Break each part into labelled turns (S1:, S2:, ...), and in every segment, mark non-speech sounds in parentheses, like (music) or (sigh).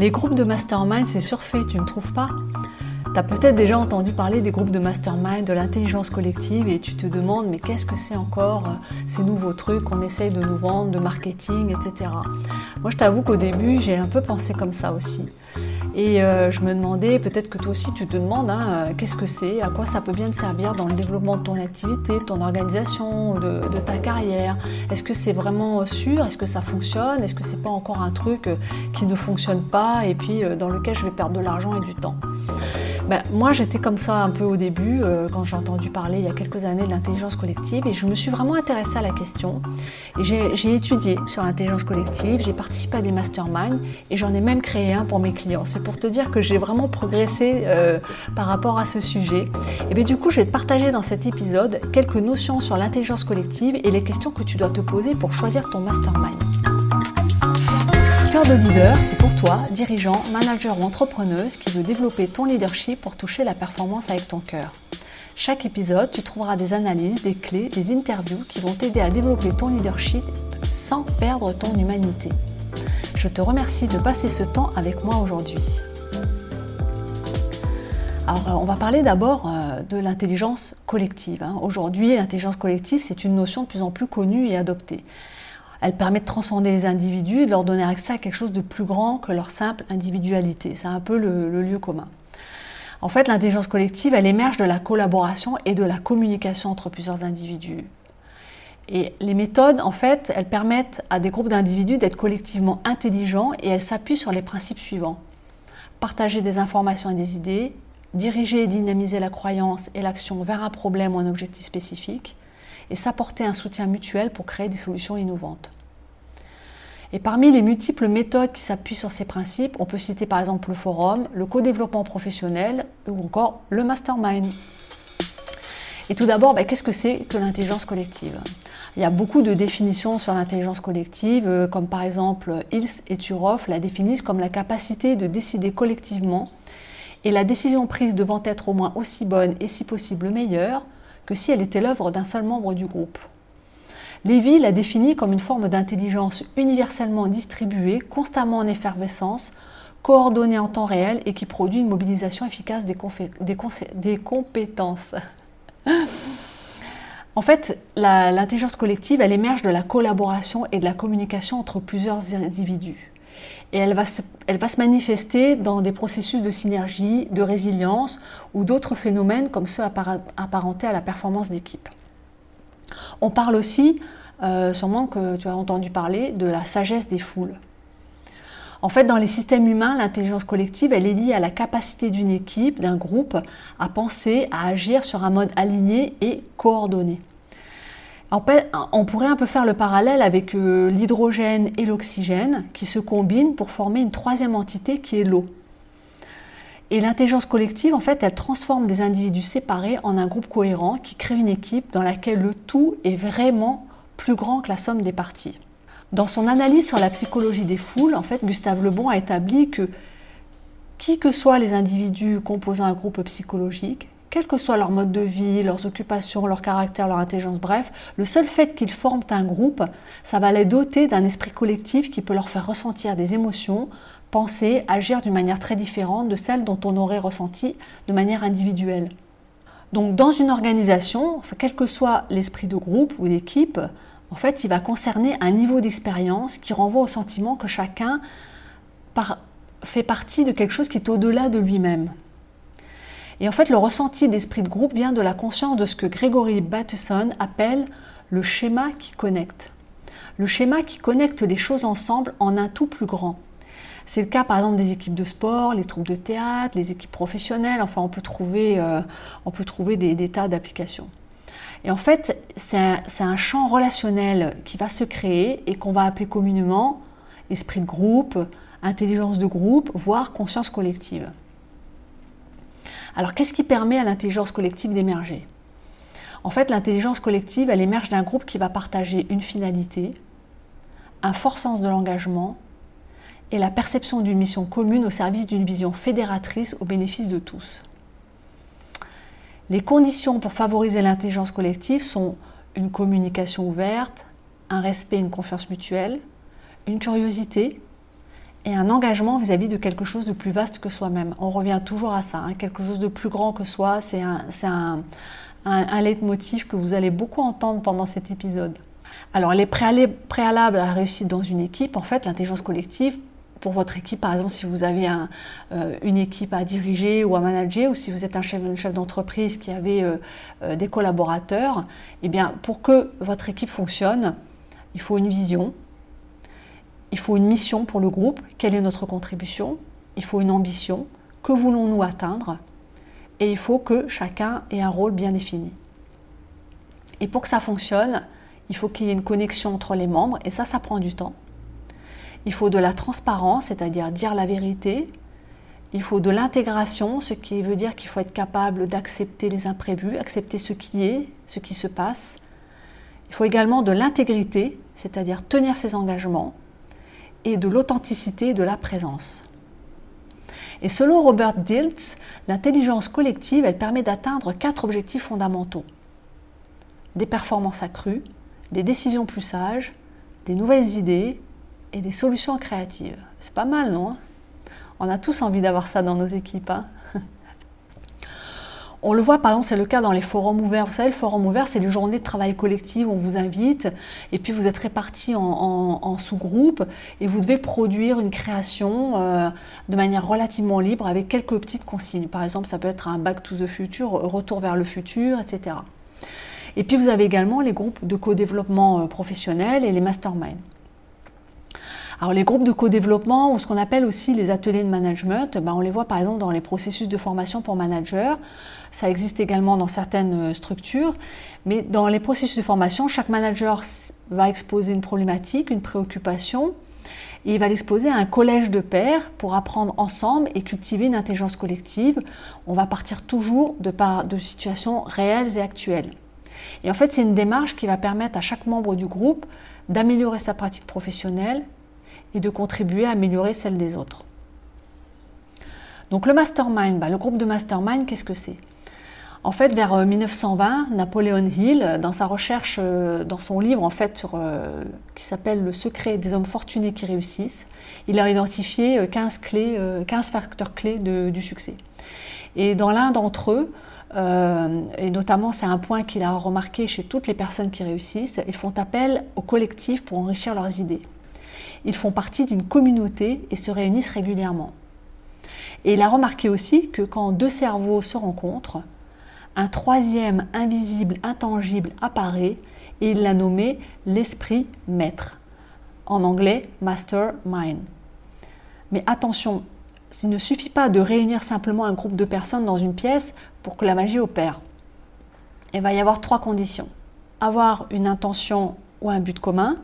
S1: Les groupes de mastermind, c'est surfait, tu ne trouves pas Tu as peut-être déjà entendu parler des groupes de mastermind, de l'intelligence collective, et tu te demandes, mais qu'est-ce que c'est encore euh, ces nouveaux trucs qu'on essaye de nous vendre, de marketing, etc. Moi, je t'avoue qu'au début, j'ai un peu pensé comme ça aussi. Et euh, je me demandais, peut-être que toi aussi tu te demandes, hein, euh, qu'est-ce que c'est, à quoi ça peut bien te servir dans le développement de ton activité, de ton organisation, de, de ta carrière? Est-ce que c'est vraiment sûr? Est-ce que ça fonctionne? Est-ce que c'est pas encore un truc euh, qui ne fonctionne pas et puis dans lequel je vais perdre de l'argent et du temps? Ben, moi, j'étais comme ça un peu au début, euh, quand j'ai entendu parler il y a quelques années de l'intelligence collective, et je me suis vraiment intéressée à la question. J'ai étudié sur l'intelligence collective, j'ai participé à des masterminds, et j'en ai même créé un pour mes clients. C'est pour te dire que j'ai vraiment progressé euh, par rapport à ce sujet. Et bien du coup, je vais te partager dans cet épisode quelques notions sur l'intelligence collective et les questions que tu dois te poser pour choisir ton mastermind. Cœur de leader, c'est pour toi, dirigeant, manager ou entrepreneuse qui veut développer ton leadership pour toucher la performance avec ton cœur. Chaque épisode, tu trouveras des analyses, des clés, des interviews qui vont t'aider à développer ton leadership sans perdre ton humanité. Je te remercie de passer ce temps avec moi aujourd'hui. Alors, euh, on va parler d'abord euh, de l'intelligence collective. Hein. Aujourd'hui, l'intelligence collective, c'est une notion de plus en plus connue et adoptée. Elle permet de transcender les individus de leur donner accès à quelque chose de plus grand que leur simple individualité. C'est un peu le, lieu commun. En fait, l'intelligence collective, elle émerge de la collaboration et de la communication entre plusieurs individus. Et les méthodes, en fait, elles permettent à des groupes d'individus d'être collectivement intelligents et elles s'appuient sur les principes suivants. Partager des informations et des idées, diriger et dynamiser la croyance et l'action vers un problème ou un objectif spécifique, et s'apporter un soutien mutuel pour créer des solutions innovantes. Et parmi les multiples méthodes qui s'appuient sur ces principes, on peut citer par exemple le forum, le co-développement professionnel ou encore le mastermind. Et tout d'abord, ben, qu'est-ce que c'est que l'intelligence collective? Il y a beaucoup de définitions sur l'intelligence collective, euh, comme par exemple Hills et Turoff la définissent comme la capacité de décider collectivement et la décision prise devant être au moins aussi bonne et si possible meilleure que si elle était l'œuvre d'un seul membre du groupe. Lévy la définit comme une forme d'intelligence universellement distribuée, constamment en effervescence, coordonnée en temps réel et qui produit une mobilisation efficace des, des compétences. (laughs) en fait, l'intelligence collective, elle émerge de la collaboration et de la communication entre plusieurs individus. Et elle va, se, manifester dans des processus de synergie, de résilience ou d'autres phénomènes comme ceux apparentés à la performance d'équipe. On parle aussi, euh, sûrement que tu as entendu parler, de la sagesse des foules. En fait, dans les systèmes humains, l'intelligence collective, elle est liée à la capacité d'une équipe, d'un groupe, à penser, à agir sur un mode aligné et coordonné. On pourrait un peu faire le parallèle avec euh, l'hydrogène et l'oxygène qui se combinent pour former une troisième entité qui est l'eau. Et l'intelligence collective, en fait, elle transforme des individus séparés en un groupe cohérent qui crée une équipe dans laquelle le tout est vraiment plus grand que la somme des parties. Dans son analyse sur la psychologie des foules, en fait, Gustave Lebon a établi que qui que soient les individus composant un groupe psychologique, quel que soit leur mode de vie, leurs occupations, leur caractère, leur intelligence, bref, le seul fait qu'ils forment un groupe, ça va les doter d'un esprit collectif qui peut leur faire ressentir des émotions, penser, agir d'une manière très différente de celle dont on aurait ressenti de manière individuelle. Donc dans une organisation, quel que soit l'esprit de groupe ou d'équipe, en fait, il va concerner un niveau d'expérience qui renvoie au sentiment que chacun fait partie de quelque chose qui est au-delà de lui-même. Et en fait, le ressenti d'esprit de groupe vient de la conscience de ce que Gregory Bateson appelle le schéma qui connecte. Le schéma qui connecte les choses ensemble en un tout plus grand. C'est le cas par exemple des équipes de sport, les troupes de théâtre, les équipes professionnelles, enfin on peut trouver, euh, on peut trouver des, tas d'applications. Et en fait, c'est un, un, champ relationnel qui va se créer et qu'on va appeler communément esprit de groupe, intelligence de groupe, voire conscience collective. Alors qu'est-ce qui permet à l'intelligence collective d'émerger? En fait, l'intelligence collective, elle émerge d'un groupe qui va partager une finalité, un fort sens de l'engagement et la perception d'une mission commune au service d'une vision fédératrice au bénéfice de tous. Les conditions pour favoriser l'intelligence collective sont une communication ouverte, un respect et une confiance mutuelle, une curiosité et un engagement vis-à-vis de quelque chose de plus vaste que soi-même. On revient toujours à ça, hein. quelque chose de plus grand que soi, c'est un, un, un, leitmotiv que vous allez beaucoup entendre pendant cet épisode. Alors les préalables à la réussite dans une équipe, en fait, l'intelligence collective, pour votre équipe, par exemple, si vous avez euh, une équipe à diriger ou à manager, ou si vous êtes un chef, chef d'entreprise qui avait euh, euh, des collaborateurs, eh bien, pour que votre équipe fonctionne, il faut une vision, il faut une mission pour le groupe, quelle est notre contribution, il faut une ambition, que voulons-nous atteindre, et il faut que chacun ait un rôle bien défini. Et pour que ça fonctionne, il faut qu'il y ait une connexion entre les membres, et ça, ça prend du temps. Il faut de la transparence, c'est-à-dire dire la vérité. Il faut de l'intégration, ce qui veut dire qu'il faut être capable d'accepter les imprévus, accepter ce qui est, ce qui se passe. Il faut également de l'intégrité, c'est-à-dire tenir ses engagements, et de l'authenticité de la présence. Et selon Robert Diltz, l'intelligence collective, elle permet d'atteindre quatre objectifs fondamentaux. Des performances accrues, des décisions plus sages, des nouvelles idées et des solutions créatives. C'est pas mal, non? On a tous envie d'avoir ça dans nos équipes. Hein? (laughs) on le voit par exemple, c'est le cas dans les forums ouverts. Vous savez, le forum ouvert, c'est les journées de travail collectif on vous invite et puis vous êtes répartis en, sous-groupes et vous devez produire une création euh, de manière relativement libre avec quelques petites consignes. Par exemple, ça peut être un back to the future, retour vers le futur, etc. Et puis vous avez également les groupes de co-développement euh, professionnel et les masterminds. Alors les groupes de co-développement ou ce qu'on appelle aussi les ateliers de management, ben, on les voit par exemple dans les processus de formation pour managers. Ça existe également dans certaines euh, structures, mais dans les processus de formation, chaque manager va exposer une problématique, une préoccupation, et il va l'exposer à un collège de pairs pour apprendre ensemble et cultiver une intelligence collective. On va partir toujours de, de situations réelles et actuelles. Et en fait, c'est une démarche qui va permettre à chaque membre du groupe d'améliorer sa pratique professionnelle, et de contribuer à améliorer celle des autres. Donc le mastermind, bah, le groupe de mastermind, qu'est-ce que c'est? En fait, vers 1920, euh, Napoléon Hill, dans sa recherche, euh, dans son livre en fait euh, qui s'appelle Le secret des hommes fortunés qui réussissent, il a identifié 15, clés, 15 facteurs clés du succès. Et dans l'un d'entre eux, et notamment c'est un point qu'il a remarqué chez toutes les personnes qui réussissent, ils font appel au collectif pour enrichir leurs idées. Ils font partie d'une communauté et se réunissent régulièrement. Et il a remarqué aussi que quand deux cerveaux se rencontrent, un troisième invisible, intangible apparaît et il l'a nommé l'esprit maître. En anglais, mastermind. Mais attention, il ne suffit pas de réunir simplement un groupe de personnes dans une pièce pour que la magie opère. Il va y avoir trois conditions. Avoir une intention ou un but commun,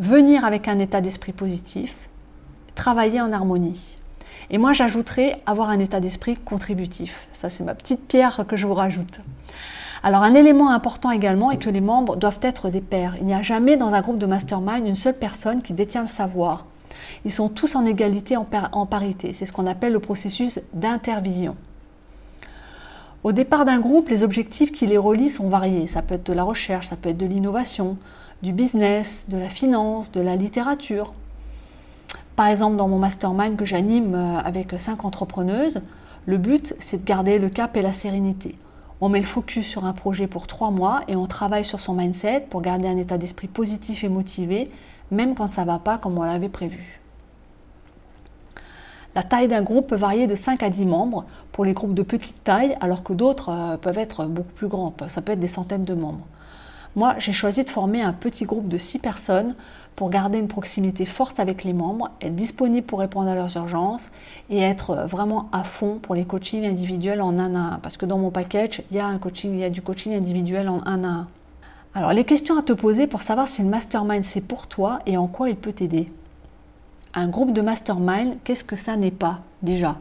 S1: venir avec un état d'esprit positif, travailler en harmonie. Et moi, j'ajouterais avoir un état d'esprit contributif. Ça, c'est ma petite pierre que je vous rajoute. Alors, un élément important également est que les membres doivent être des pairs. Il n'y a jamais dans un groupe de mastermind une seule personne qui détient le savoir. Ils sont tous en égalité, en, en parité. C'est ce qu'on appelle le processus d'intervision. Au départ d'un groupe, les objectifs qui les relient sont variés. Ça peut être de la recherche, ça peut être de l'innovation, du business, de la finance, de la littérature. Par exemple, dans mon mastermind que j'anime euh, avec cinq entrepreneuses, le but, c'est de garder le cap et la sérénité. On met le focus sur un projet pour trois mois et on travaille sur son mindset pour garder un état d'esprit positif et motivé, même quand ça ne va pas comme on l'avait prévu. La taille d'un groupe peut varier de 5 à 10 membres pour les groupes de petite taille, alors que d'autres euh, peuvent être beaucoup plus grands. Ça peut être des centaines de membres. Moi, j'ai choisi de former un petit groupe de 6 personnes pour garder une proximité forte avec les membres, être disponible pour répondre à leurs urgences et être vraiment à fond pour les coachings individuels en 1 à 1. Parce que dans mon package, il y a, un coaching, il y a du coaching individuel en 1 à 1. Alors, les questions à te poser pour savoir si le mastermind c'est pour toi et en quoi il peut t'aider. Un groupe de mastermind, qu'est-ce que ça n'est pas déjà?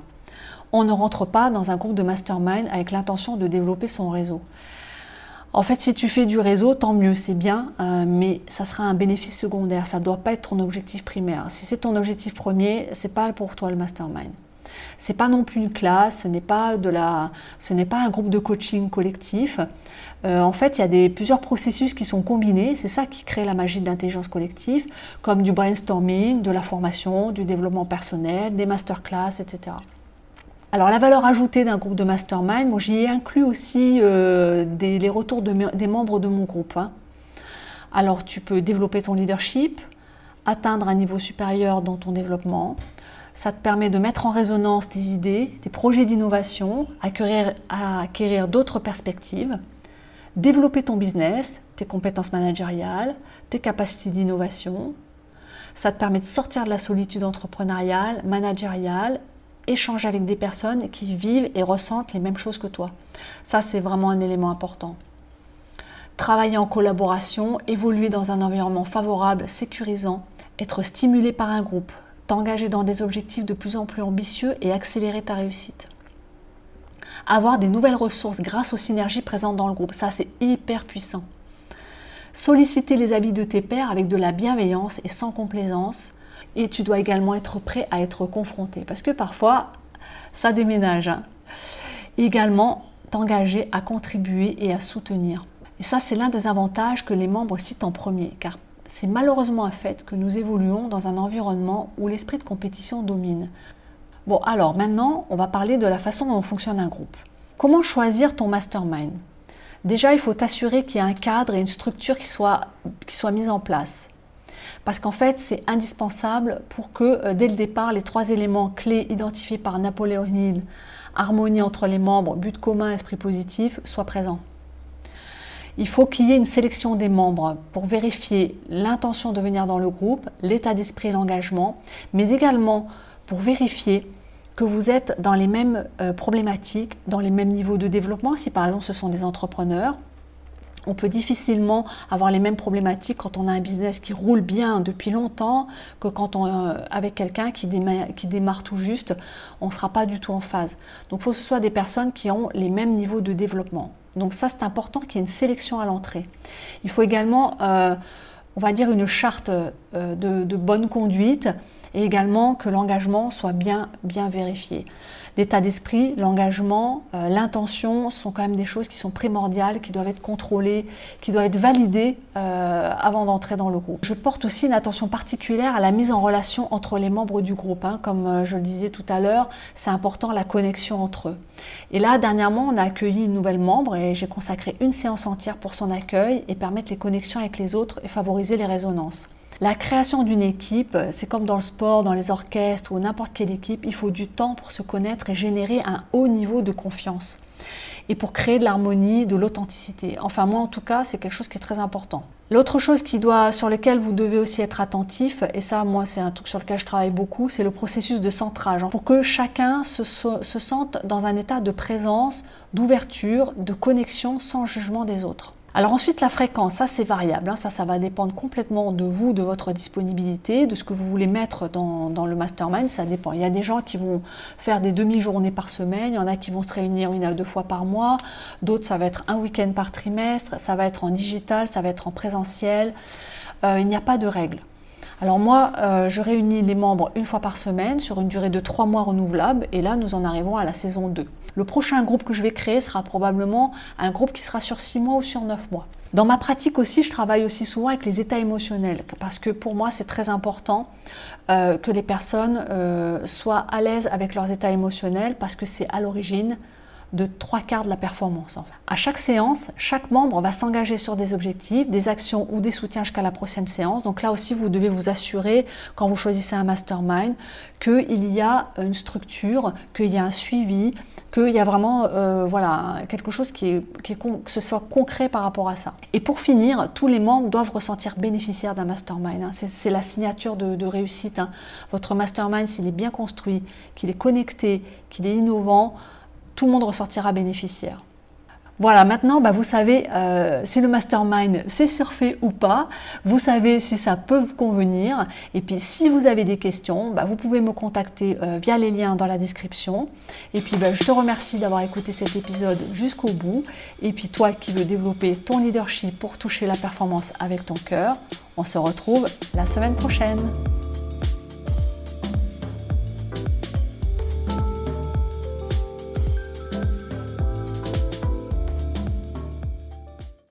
S1: On ne rentre pas dans un groupe de mastermind avec l'intention de développer son réseau. En fait, si tu fais du réseau, tant mieux, c'est bien, euh, mais ça sera un bénéfice secondaire. Ça ne doit pas être ton objectif primaire. Si c'est ton objectif premier, c'est pas pour toi le mastermind. C'est pas non plus une classe, ce n'est pas, de la, ce n'est pas un groupe de coaching collectif. Euh, en fait, il y a plusieurs processus qui sont combinés. C'est ça qui crée la magie de l'intelligence collective, comme du brainstorming, de la formation, du développement personnel, des masterclass, etc. Alors la valeur ajoutée d'un groupe de mastermind, moi j'y ai inclus aussi euh, les retours des membres de mon groupe. Hein. Alors tu peux développer ton leadership, atteindre un niveau supérieur dans ton développement. Ça te permet de mettre en résonance tes idées, tes projets d'innovation, acquérir d'autres perspectives, développer ton business, tes compétences managériales, tes capacités d'innovation. Ça te permet de sortir de la solitude entrepreneuriale, managériale échanger avec des personnes qui vivent et ressentent les mêmes choses que toi. Ça, c'est vraiment un élément important. Travailler en collaboration, évoluer dans un environnement favorable, sécurisant, être stimulé par un groupe, t'engager dans des objectifs de plus en plus ambitieux et accélérer ta réussite. Avoir des nouvelles ressources grâce aux synergies présentes dans le groupe, ça c'est hyper puissant. Solliciter les avis de tes pairs avec de la bienveillance et sans complaisance, et tu dois également être prêt à être confronté parce que parfois ça déménage. Hein. Également t'engager à contribuer et à soutenir. Et ça c'est l'un des avantages que les membres citent en premier car c'est malheureusement un fait que nous évoluons dans un environnement où l'esprit de compétition domine. Bon alors maintenant on va parler de la façon dont fonctionne un groupe. Comment choisir ton mastermind? Déjà, il faut t'assurer qu'il y a un cadre et une structure qui soit, qui soit mise en place parce qu'en fait c'est indispensable pour que euh, dès le départ les trois éléments clés identifiés par Napoléon Hill, harmonie entre les membres, but commun, esprit positif, soient présents. Il faut qu'il y ait une sélection des membres pour vérifier l'intention de venir dans le groupe, l'état d'esprit et l'engagement, mais également pour vérifier que vous êtes dans les mêmes euh, problématiques, dans les mêmes niveaux de développement, si par exemple ce sont des entrepreneurs, on peut difficilement avoir les mêmes problématiques quand on a un business qui roule bien depuis longtemps que quand on euh, avec quelqu'un qui démarre, tout juste, on ne sera pas du tout en phase. Donc il faut que ce soit des personnes qui ont les mêmes niveaux de développement. Donc ça c'est important qu'il y ait une sélection à l'entrée. Il faut également, euh, on va dire, une charte euh, de, de bonne conduite et également que l'engagement soit bien, bien vérifié l'état d'esprit, l'engagement, euh, l'intention sont quand même des choses qui sont primordiales, qui doivent être contrôlées, qui doivent être validées euh, avant d'entrer dans le groupe. Je porte aussi une attention particulière à la mise en relation entre les membres du groupe. Hein. Comme euh, je le disais tout à l'heure, c'est important la connexion entre eux. Et là, dernièrement, on a accueilli une nouvelle membre et j'ai consacré une séance entière pour son accueil et permettre les connexions avec les autres et favoriser les résonances. La création d'une équipe, c'est comme dans le sport, dans les orchestres ou n'importe quelle équipe, il faut du temps pour se connaître et générer un haut niveau de confiance. Et pour créer de l'harmonie, de l'authenticité. Enfin, moi en tout cas, c'est quelque chose qui est très important. L'autre chose qui doit, sur lequel vous devez aussi être attentif, et ça, moi, c'est un truc sur lequel je travaille beaucoup, c'est le processus de centrage. Pour que chacun se sente dans un état de présence, d'ouverture, de connexion sans jugement des autres. Alors ensuite, la fréquence, ça c'est variable. Hein. Ça, ça va dépendre complètement de vous, de votre disponibilité, de ce que vous voulez mettre dans, le mastermind. Ça dépend. Il y a des gens qui vont faire des demi-journées par semaine. Il y en a qui vont se réunir une à deux fois par mois. D'autres, ça va être un week-end par trimestre. Ça va être en digital, ça va être en présentiel. Euh, il n'y a pas de règle. Alors moi, euh, je réunis les membres une fois par semaine sur une durée de trois mois renouvelable et là, nous en arrivons à la saison 2. Le prochain groupe que je vais créer sera probablement un groupe qui sera sur six mois ou sur neuf mois. Dans ma pratique aussi, je travaille aussi souvent avec les états émotionnels parce que pour moi, c'est très important euh, que les personnes euh, soient à l'aise avec leurs états émotionnels parce que c'est à l'origine de trois quarts de la performance. À chaque séance, chaque membre va s'engager sur des objectifs, des actions ou des soutiens jusqu'à la prochaine séance. Donc là aussi, vous devez vous assurer, quand vous choisissez un mastermind, qu'il y a une structure, qu'il y a un suivi, qu'il y a vraiment euh, voilà, quelque chose qui est, qui soit concret par rapport à ça. Et pour finir, tous les membres doivent ressentir bénéficiaires d'un mastermind. Hein. C'est la signature de, réussite. Hein. Votre mastermind, s'il est bien construit, qu'il est connecté, qu'il est innovant, tout le monde ressortira bénéficiaire. Voilà, maintenant, bah, vous savez euh, si le mastermind c'est surfait ou pas. Vous savez si ça peut vous convenir. Et puis, si vous avez des questions, bah, vous pouvez me contacter euh, via les liens dans la description. Et puis, bah, je te remercie d'avoir écouté cet épisode jusqu'au bout. Et puis, toi qui veux développer ton leadership pour toucher la performance avec ton cœur, on se retrouve la semaine prochaine.